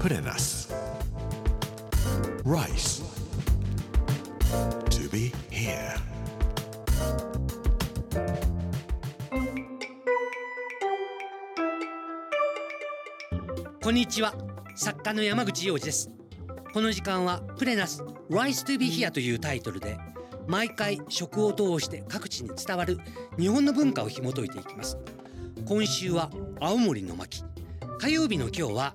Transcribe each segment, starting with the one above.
Put in us. Rice. To be here. こんにちは作家の山口洋二ですこの時間はプレナス Rise to be here というタイトルで毎回食を通して各地に伝わる日本の文化を紐解いていきます今週は青森の巻火曜日の今日は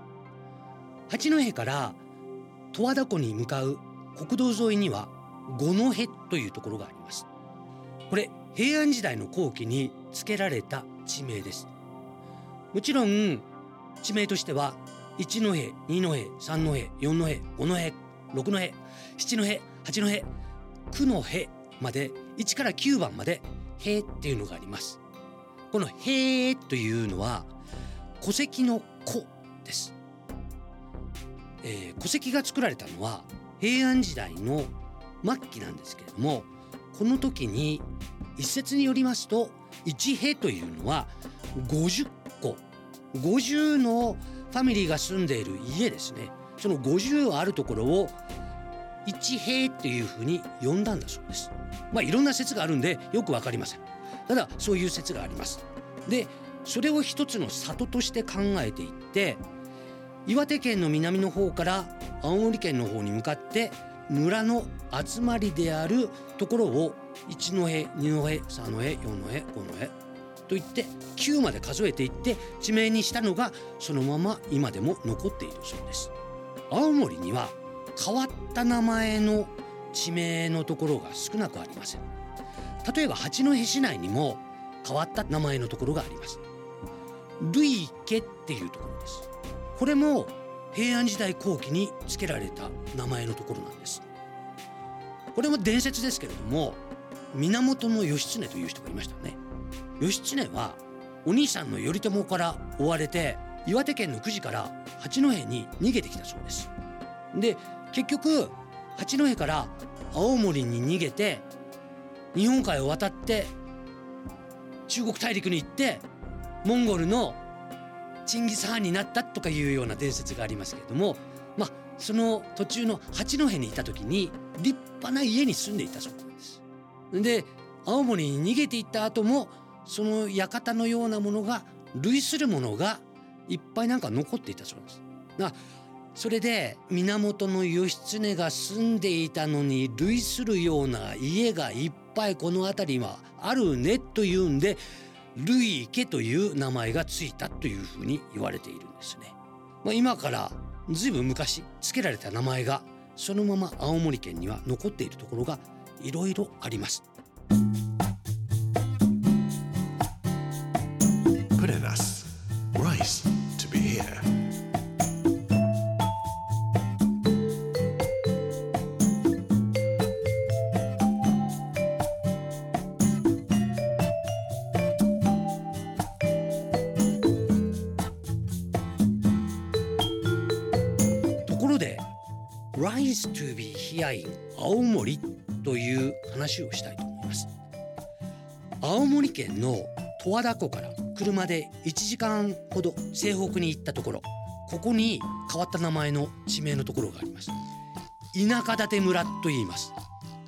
八戸から十和田湖に向かう国道沿いには五戸というところがあります。これ平安時代の後期に付けられた地名です。もちろん地名としては一戸二戸三戸四戸五戸六戸七戸八戸九の戸まで1から9番まで「へ」っていうのがあります。この「へ」というのは戸籍の「戸」です、えー戸籍が作られたのは平安時代の末期なんですけれどもこの時に一説によりますと一戸というのは50戸50のファミリーが住んでいる家ですねその50あるところを一平っていうふうに呼んだんだそうです。まあいろんな説があるんでよくわかりません。ただそういう説があります。でそれを一つの里として考えていって岩手県の南の方から青森県の方に向かって村の集まりであるところを一戸二戸三戸四戸五戸といって9まで数えていって地名にしたのがそのまま今でも残っているそうです。青森には変わった名前の地名のところが少なくありません。例えば八戸市内にも変わった名前のところがあります。類家っていうところです。これも平安時代後期に付けられた名前のところなんです。これも伝説ですけれども源義経という人がいましたね。義経はお兄さんの頼朝から追われて岩手県の久慈から八戸に逃げてきたそうです。で結局八戸から青森に逃げて日本海を渡って中国大陸に行ってモンゴルのチンギス・ハーンになったとかいうような伝説がありますけれどもまあその途中の八戸にいた時に立派な家に住んでいたそうなんです。で青森に逃げていった後もその館のようなものが類するものがいっぱいなんか残っていたそうです。だそれで源義経が住んでいたのに類するような家がいっぱいこの辺りはあるねというんでルイ池という名前がついたというふうに言われているんですね。まあ、今からずいぶん昔付けられた名前がそのまま青森県には残っているところがいろいろあります。Rise to be here in 青森」という話をしたいと思います。青森県の十和田湖から車で1時間ほど西北に行ったところここに変わった名前の地名のところがあります。田舎館村と言います。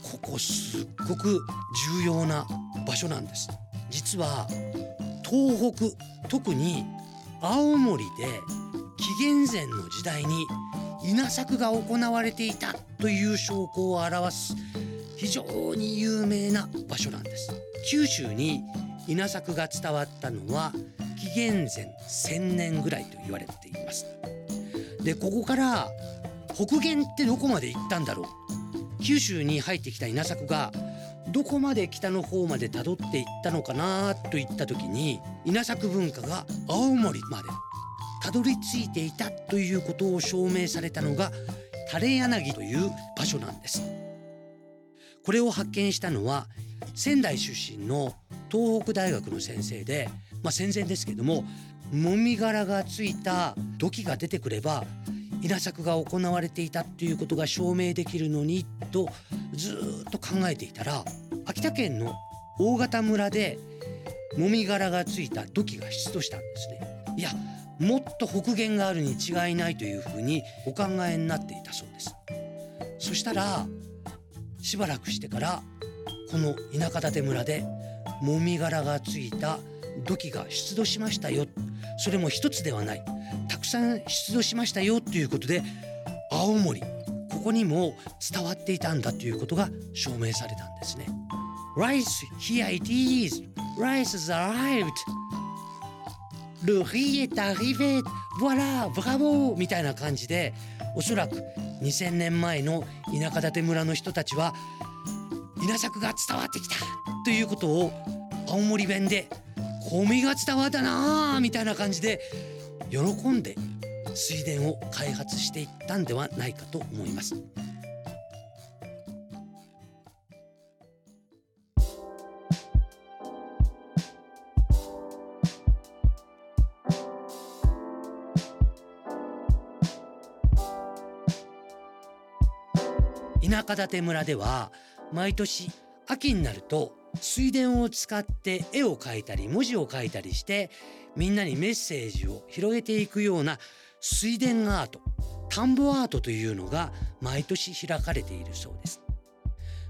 ここすっごく重要な場所なんです。実は東北特に青森で紀元前の時代に稲作が行われていたという証拠を表す非常に有名な場所なんです。九州に稲作が伝わったのは紀元前1000年ぐらいと言われています。でここから北限ってどこまで行ったんだろう。九州に入ってきた稲作がどこまで北の方まで辿っていったのかなといった時に稲作文化が青森までたどり着いていたということを証明されたのが垂柳という場所なんですこれを発見したのは仙台出身の東北大学の先生で、まあ、戦前ですけどももみ殻がついた土器が出てくれば稲作が行われていたっていうことが証明できるのにとずっと考えていたら秋田県の大型村でもみ殻がついた土器が出土したんですね。いやもっと北限があるに違いないというふうにお考えになっていたそうです。そしたらしばらくしてからこの田舎館村でもみ殻がついた土器が出土しましたよそれも一つではないたくさん出土しましたよということで青森ここにも伝わっていたんだということが証明されたんですね。Rice, here it is. Rice has arrived. Le riz est arrivé. Voilà, bravo! みたいな感じでおそらく2000年前の田舎館村の人たちは稲作が伝わってきたということを青森弁で米が伝わったなみたいな感じで喜んで水田を開発していったんではないかと思います。田舎館村では毎年秋になると水田を使って絵を描いたり文字を書いたりしてみんなにメッセージを広げていくような水田アート田んぼアートというのが毎年開かれているそうです。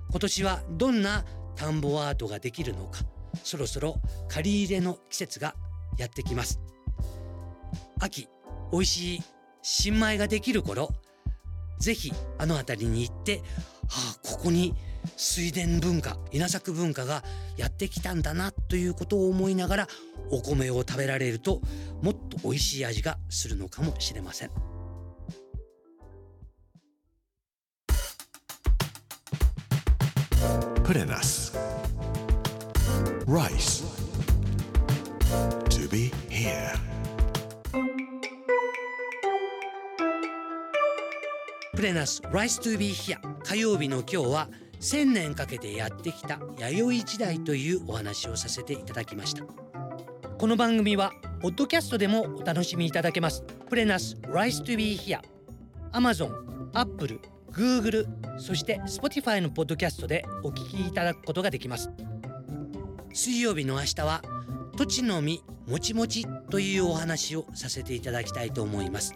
今年はどんな田んぼアートができるのかそろそろ借り入れの季節がやってきます。秋美味しい新米ができる頃ぜひあの辺りに行って、はあ、ここに水田文化稲作文化がやってきたんだなということを思いながらお米を食べられるともっと美味しい味がするのかもしれません。プレナス Rice. To be here. プレナス Rice to be here 火曜日の今日は1000年かけてやってきた弥生時代というお話をさせていただきました。この番組はポッドキャストでもお楽しみいただけます。プレナス Rice to be here Amazon、Apple、Google そして Spotify のポッドキャストでお聞きいただくことができます。水曜日の明日は土地の実もちもちというお話をさせていただきたいと思います。